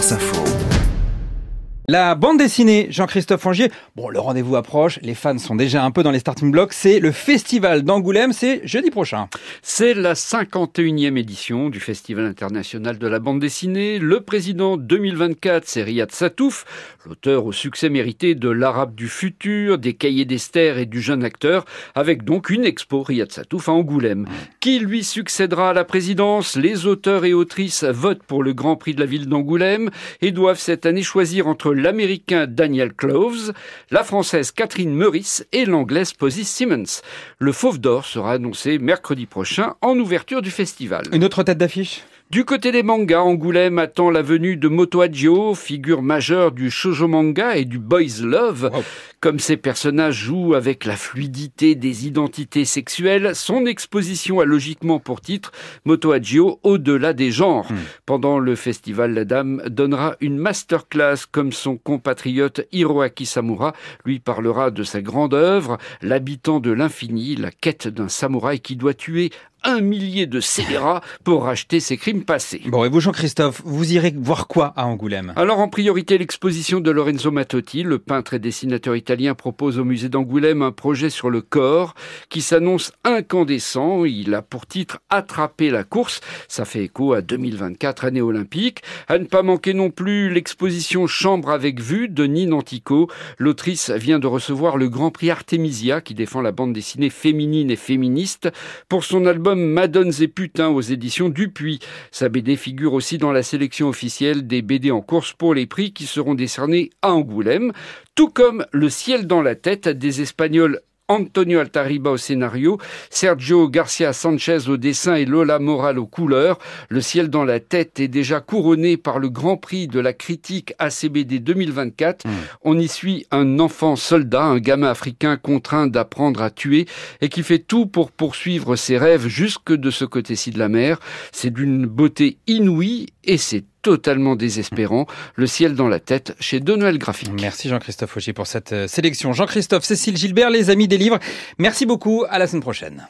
France Info. La bande dessinée Jean-Christophe Angier. Bon, le rendez-vous approche, les fans sont déjà un peu dans les starting blocks. C'est le festival d'Angoulême, c'est jeudi prochain. C'est la 51e édition du Festival international de la bande dessinée. Le président 2024, c'est Riyad Satouf, l'auteur au succès mérité de L'Arabe du futur, des Cahiers d'Esther et du jeune acteur, avec donc une expo Riyad Satouf à Angoulême. Qui lui succédera à la présidence? Les auteurs et autrices votent pour le Grand Prix de la ville d'Angoulême et doivent cette année choisir entre l'américain Daniel Cloves, la française Catherine Meurice et l'anglaise Posy Simmons. Le Fauve d'Or sera annoncé mercredi prochain en ouverture du festival. Une autre tête d'affiche? Du côté des mangas, Angoulême attend la venue de Moto Hagio, figure majeure du shoujo manga et du boys love. Comme ces personnages jouent avec la fluidité des identités sexuelles, son exposition a logiquement pour titre Moto Hagio au-delà des genres. Hmm. Pendant le festival, la dame donnera une masterclass comme son compatriote Hiroaki Samura lui parlera de sa grande œuvre, l'habitant de l'infini, la quête d'un samouraï qui doit tuer un millier de scélérats pour racheter ses crimes passés. Bon, et vous, Jean-Christophe, vous irez voir quoi à Angoulême? Alors, en priorité, l'exposition de Lorenzo Mattotti, le peintre et dessinateur italien, propose au musée d'Angoulême un projet sur le corps qui s'annonce incandescent. Il a pour titre Attraper la course. Ça fait écho à 2024, année olympique. À ne pas manquer non plus l'exposition Chambre avec vue de Nina Antico. L'autrice vient de recevoir le Grand Prix Artemisia qui défend la bande dessinée féminine et féministe pour son album Madones et Putains aux éditions Dupuis. Sa BD figure aussi dans la sélection officielle des BD en course pour les prix qui seront décernés à Angoulême, tout comme Le ciel dans la tête des Espagnols Antonio Altariba au scénario, Sergio Garcia Sanchez au dessin et Lola Moral aux couleurs. Le ciel dans la tête est déjà couronné par le Grand Prix de la critique ACBD 2024. Hmm. On y suit un enfant soldat, un gamin africain contraint d'apprendre à tuer et qui fait tout pour poursuivre ses rêves jusque de ce côté-ci de la mer. C'est d'une beauté inouïe et c'est totalement désespérant. Le ciel dans la tête chez De Noël. Merci Jean-Christophe Auger pour cette euh, sélection. Jean-Christophe, Cécile Gilbert, les amis des livres. Merci beaucoup. À la semaine prochaine.